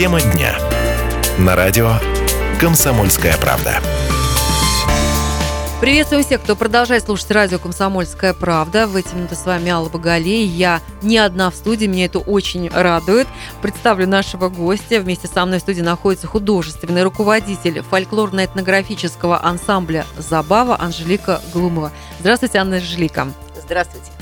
Тема дня. На радио «Комсомольская правда». Приветствуем всех, кто продолжает слушать радио «Комсомольская правда». В эти минуты с вами Алла Багалей. Я не одна в студии, меня это очень радует. Представлю нашего гостя. Вместе со мной в студии находится художественный руководитель фольклорно-этнографического ансамбля «Забава» Анжелика Глумова. Здравствуйте, Анна Анжелика. Здравствуйте.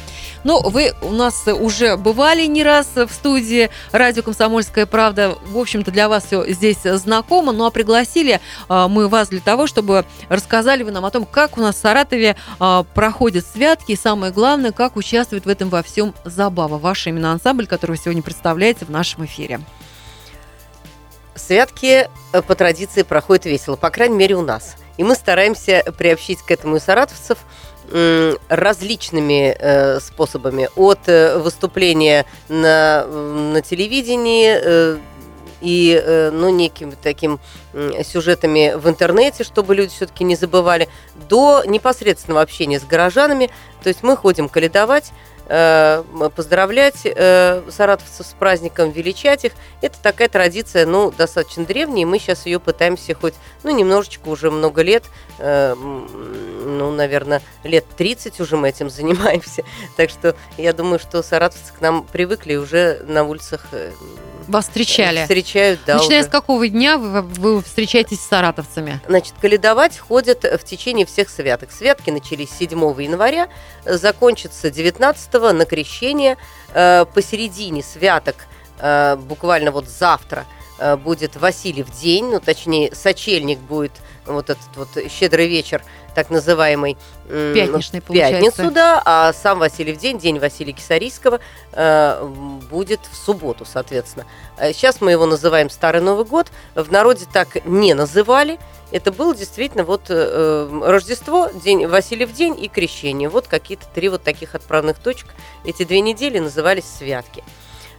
Ну, вы у нас уже бывали не раз в студии радио «Комсомольская правда». В общем-то, для вас все здесь знакомо. Ну, а пригласили а, мы вас для того, чтобы рассказали вы нам о том, как у нас в Саратове а, проходят святки. И самое главное, как участвует в этом во всем Забава. Ваш именно ансамбль, который вы сегодня представляете в нашем эфире. Святки э, по традиции проходят весело, по крайней мере у нас. И мы стараемся приобщить к этому и саратовцев – различными э, способами. От э, выступления на, на телевидении э, и э, ну, некими таким сюжетами в интернете, чтобы люди все-таки не забывали, до непосредственного общения с горожанами. То есть мы ходим каледовать, Э, поздравлять э, саратовцев с праздником, величать их. Это такая традиция, ну, достаточно древняя, и мы сейчас ее пытаемся хоть, ну, немножечко уже много лет, э, ну, наверное, лет 30 уже мы этим занимаемся. Так что я думаю, что саратовцы к нам привыкли уже на улицах вас встречали? Встречают, да. Начиная уже. с какого дня вы, вы встречаетесь с саратовцами? Значит, каледовать ходят в течение всех святок. Святки начались 7 января, закончатся 19 на крещение. Э, посередине святок, э, буквально вот завтра, будет Васильев день, ну, точнее, сочельник будет вот этот вот щедрый вечер, так называемый. Пятничный, получается. Пятницу, да, а сам Васильев день, день Василия Кисарийского, э, будет в субботу, соответственно. Сейчас а мы его называем Старый Новый год. В народе так не называли. Это было действительно вот э, Рождество, день Васильев день и крещение. Вот какие-то три вот таких отправных точек. Эти две недели назывались святки.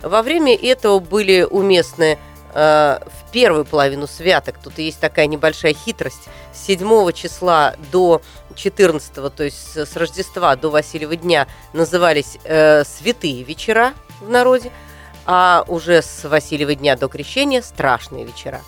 Во время этого были уместны Э, в первую половину святок. Тут есть такая небольшая хитрость. С 7 числа до 14, то есть с Рождества до Васильева дня, назывались э, святые вечера в народе, а уже с Васильева дня до крещения страшные вечера.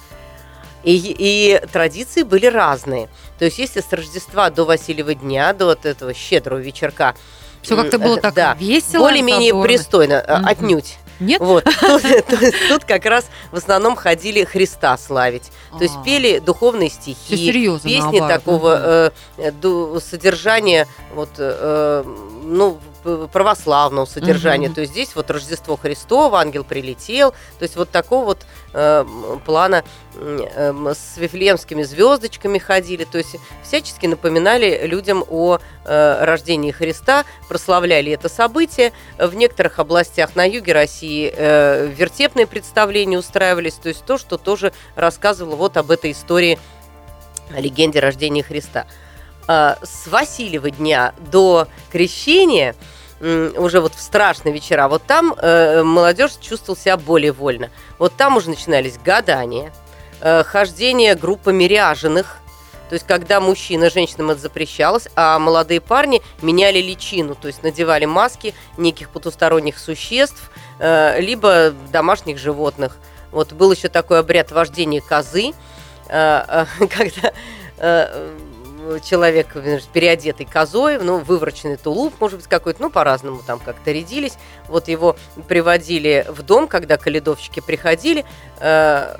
И, и традиции были разные. То есть, если с Рождества до Васильева дня, до вот этого щедрого вечерка, все как-то было так да, весело. Более-менее пристойно, mm-hmm. отнюдь. Нет? Вот. Тут, тут, тут как раз в основном ходили Христа славить. То есть а. пели духовные стихи, серьезно, песни наоборот. такого э, содержания, вот, э, ну, православного содержания. Угу. То есть здесь вот Рождество Христово, ангел прилетел. То есть вот такого вот э, плана э, с вифлеемскими звездочками ходили. То есть всячески напоминали людям о э, рождении Христа, прославляли это событие. В некоторых областях на юге России э, вертепные представления устраивались. То есть то, что тоже рассказывало вот об этой истории о легенде рождения Христа. А, с Васильева дня до крещения уже вот в страшные вечера, вот там э, молодежь чувствовала себя более вольно. Вот там уже начинались гадания, э, хождение группами ряженых, то есть, когда мужчина, женщинам это запрещалось, а молодые парни меняли личину, то есть надевали маски неких потусторонних существ, э, либо домашних животных. Вот был еще такой обряд вождения козы, э, э, когда э, человек переодетый козой, ну, вывороченный тулуп, может быть, какой-то, ну, по-разному там как-то рядились. Вот его приводили в дом, когда каледовщики приходили, э,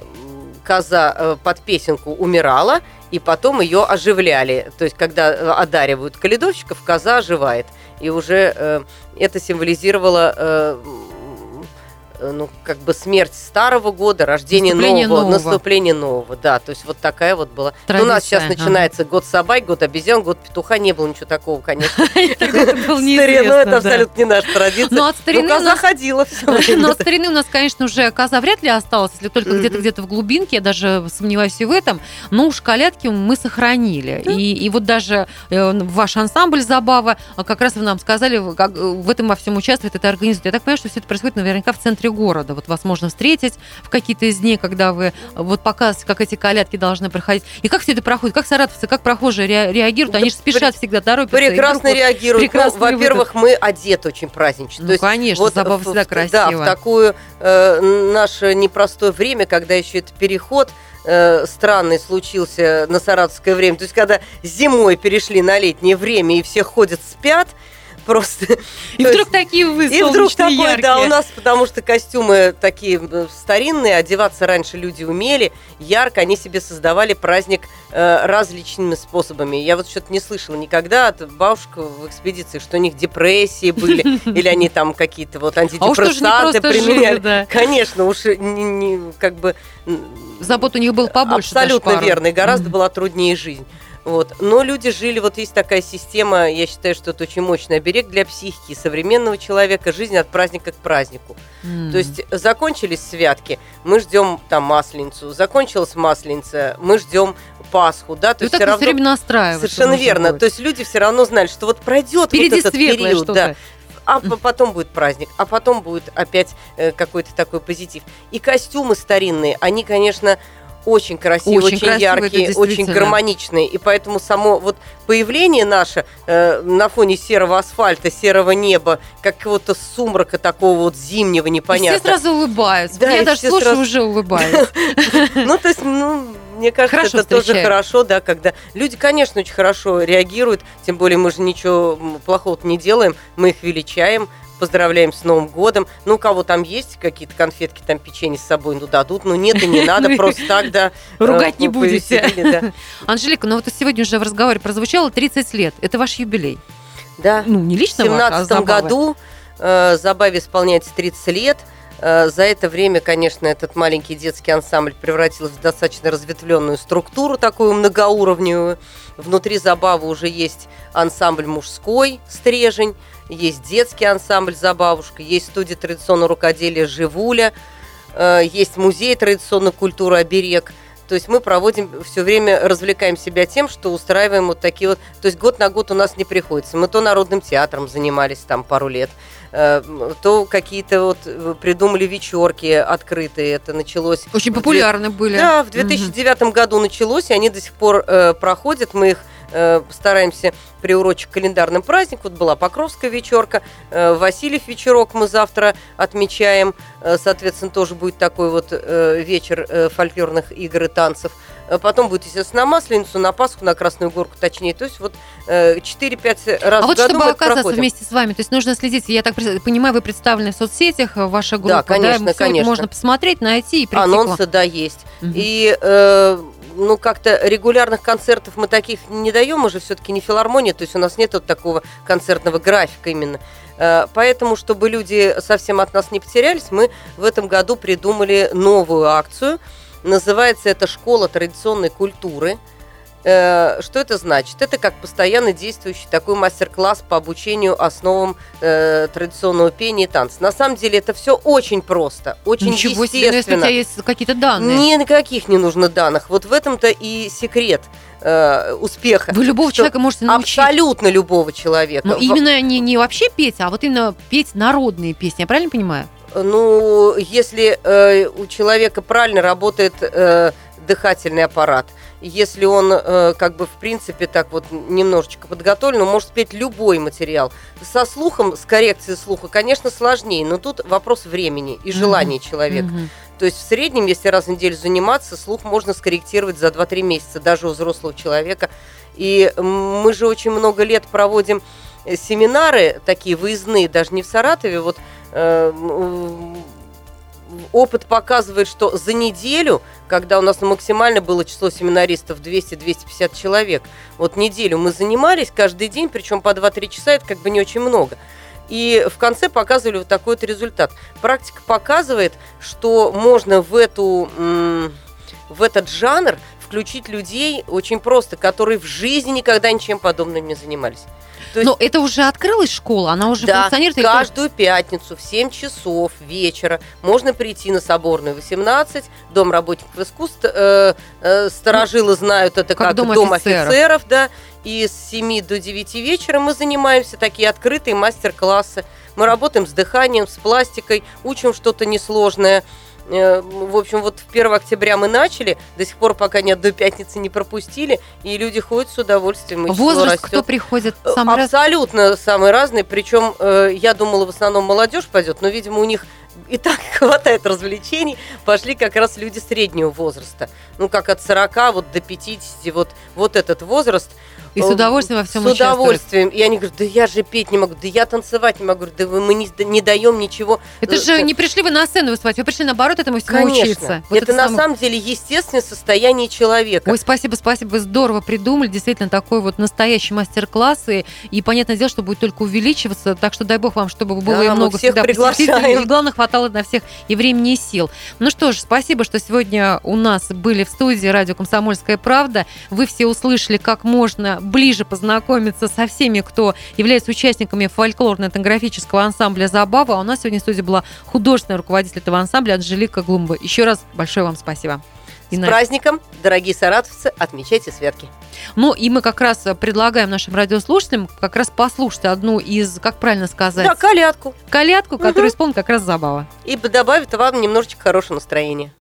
коза э, под песенку умирала, и потом ее оживляли. То есть, когда одаривают каледовщиков, коза оживает. И уже э, это символизировало э, Э, ну, как бы смерть старого года, рождение наступление нового, нового, наступление нового, да, то есть вот такая вот была. Ну, у нас сейчас начинается год собак, год обезьян, год петуха, не было ничего такого, конечно. Старину это абсолютно не наша традиция. Но от старины коза ходила Но от старины у нас, конечно, уже коза вряд ли осталась, если только где-то где-то в глубинке, я даже сомневаюсь и в этом, но уж колядки мы сохранили. И вот даже э, ваш ансамбль «Забава», как раз вы нам сказали, в этом во всем участвует, это организует. Я так понимаю, что все это происходит наверняка в центре города. Вот вас можно встретить в какие-то из дней, когда вы вот показываете, как эти колядки должны проходить. И как все это проходит? Как саратовцы, как прохожие ре- реагируют? Они же спешат всегда, торопятся. Прекрасно вот- реагируют. Ну, прекрасный во-первых, мы одеты очень празднично. Ну, То есть конечно, забава в- всегда в- Да, красиво. в такое э, наше непростое время, когда еще это переход э, странный случился на саратовское время. То есть, когда зимой перешли на летнее время и все ходят спят, просто... И вдруг такие вы и вдруг такое, да, яркие. у нас, потому что костюмы такие э, старинные, одеваться раньше люди умели, ярко, они себе создавали праздник э, различными способами. Я вот что-то не слышала никогда от бабушек в экспедиции, что у них депрессии были, или они там какие-то вот А антидепрессанты да. Конечно, уж как бы... Забот у них было побольше. Абсолютно верно, и гораздо была труднее жизнь. Вот. Но люди жили, вот есть такая система, я считаю, что это очень мощный оберег для психики современного человека, жизнь от праздника к празднику. М. То есть закончились святки, мы ждем там масленицу, закончилась масленица, мы ждем Пасху, да, то И есть так все равно... время настраиваться. Совершенно верно. будет. То есть люди все равно знали, что вот пройдет Впереди вот этот период, да, а по- потом будет праздник, а потом будет опять э, какой-то такой позитив. И костюмы старинные, они, конечно, очень красивые, Очень очень, красивые, яркие, очень гармоничные. И поэтому само вот появление наше э, на фоне серого асфальта, серого неба, какого-то сумрака такого вот зимнего И непонятно. все сразу улыбаются. Да, Я и даже слушаю, сразу- уже улыбаюсь. Ну, то есть, ну, мне кажется, Хорошо это тоже встречают. хорошо, да, когда люди, конечно, очень хорошо реагируют, тем более мы же ничего плохого не делаем, мы их величаем, поздравляем с Новым годом. Ну, у кого там есть какие-то конфетки, там печенье с собой, ну, дадут, ну, нет и не надо, просто так, да. Ругать э, не будете. Анжелика, ну вот сегодня уже в разговоре прозвучало 30 лет. Это ваш юбилей. Да, Ну, не в лично а 17 забавы. году э, Забаве исполняется 30 лет. Э, За это время, конечно, этот маленький детский ансамбль превратился в достаточно разветвленную структуру, такую многоуровневую. Внутри Забавы уже есть ансамбль мужской «Стрежень», есть детский ансамбль «Забавушка», есть студия традиционного рукоделия «Живуля», э, есть музей традиционной культуры «Оберег». То есть мы проводим все время, развлекаем себя тем, что устраиваем вот такие вот... То есть год на год у нас не приходится. Мы то народным театром занимались там пару лет, э, то какие-то вот э, придумали вечерки открытые. Это началось... Очень в популярны были. Да, в Мгм. 2009 году началось, и они до сих пор э, проходят. Мы их э, стараемся приурочить к календарным праздникам. Вот была Покровская вечерка, э, Васильев вечерок мы завтра отмечаем. Э, соответственно, тоже будет такой вот э, вечер э, фольклорных игр и танцев. Э, Потом будет, естественно, на Масленицу, на Пасху, на Красную Горку, точнее. То есть вот э, 4-5 раз А вот чтобы оказаться проходим. вместе с вами, то есть нужно следить, я так понимаю, вы представлены в соцсетях, э, ваша группа, конечно, всё это конечно. можно посмотреть, найти и прийти Анонсы, да, есть. Мгм. И э, ну как-то регулярных концертов мы таких не даем, мы же все-таки не филармония, то есть у нас нет вот такого концертного графика именно. Э, Поэтому, чтобы люди совсем от нас не потерялись, мы в этом году придумали новую акцию. Называется это «Школа традиционной культуры». Э, Что это значит? Это как постоянно действующий такой мастер-класс по обучению основам э, традиционного пения и танца. На самом деле это все очень просто, очень Ничего себе, ну, если у естественно. тебя есть какие-то данные. Никаких не нужно данных. Вот в этом-то и секрет э, успеха. Вы любого человека можете научить. Абсолютно любого человека. Ну, В- именно не, не вообще петь, а вот именно петь народные песни, я правильно понимаю? Ну, если э, у человека правильно работает э, дыхательный аппарат, если он э, как бы в принципе так вот немножечко подготовлен, он может спеть любой материал. Со слухом, с коррекцией слуха, конечно, сложнее, но тут вопрос времени и желания человека. Мгм. То есть в среднем, если раз в неделю заниматься, слух можно скорректировать за 2-3 месяца, даже у взрослого человека. И мы же очень много лет проводим э, семинары такие выездные, даже не в Саратове. Вот э, опыт показывает, что за неделю, когда у нас максимально было число семинаристов 200-250 человек, вот неделю мы занимались каждый день, причем по 2-3 часа, это как бы не очень много. И в конце показывали вот такой вот результат. Практика показывает, что можно в, эту, в этот жанр включить людей очень просто, которые в жизни никогда ничем подобным не занимались. Есть Но это уже открылась школа, она уже да, функционирует. или каждую пятницу в 7 часов вечера можно прийти на Соборную 18, Дом работников искусств. э, э, сторожилы знают это как как, дом дом, офицеров. офицеров. да. И с 7 до 9 вечера мы занимаемся такие открытые мастер-классы. Мы работаем с дыханием, с пластикой, учим что-то несложное. Э, В общем, вот в 1 октября мы начали, до сих пор пока нет до пятницы не пропустили, и люди ходят с удовольствием. Возраст, растет. кто приходит? Самый раз... Абсолютно самые разные. Причем э, я думала, в основном молодежь пойдет, но, видимо, у них и так хватает развлечений. Пошли как раз люди среднего возраста. Ну, как от 40 вот до 50, вот, вот этот возраст. И с Э, удовольствием во всем С удовольствием. И они говорят, да я же петь не могу, да я танцевать не могу. Да вы- мы не, не даем ничего. Это Э, же не пришли вы на сцену выступать, вы пришли наоборот этому всему Конечно. учиться. Вот это, на самое- самом деле естественное состояние человека. Ой, спасибо, спасибо, вы здорово придумали, действительно такой вот настоящий мастер-класс, и, и понятное дело, что будет только увеличиваться, так что дай бог вам, чтобы было Да, и много всех всегда приглашаем. и главное, хватало на всех и времени, и сил. Ну что ж, спасибо, что сегодня у нас были в студии радио «Комсомольская правда». Вы все услышали, как можно ближе познакомиться со всеми, кто является участниками фольклорно-этнографического ансамбля «Забава». А у нас сегодня в студии была художественный руководитель этого ансамбля Анжелика Глумба. Еще раз большое вам спасибо. С И на- праздником, дорогие саратовцы, отмечайте святки. Ну, и мы как раз предлагаем нашим радиослушателям как раз послушать одну из, как правильно сказать, Да, колядку. колядку, которую Мгм. исполнит как раз Забава. И добавит вам немножечко хорошего настроения.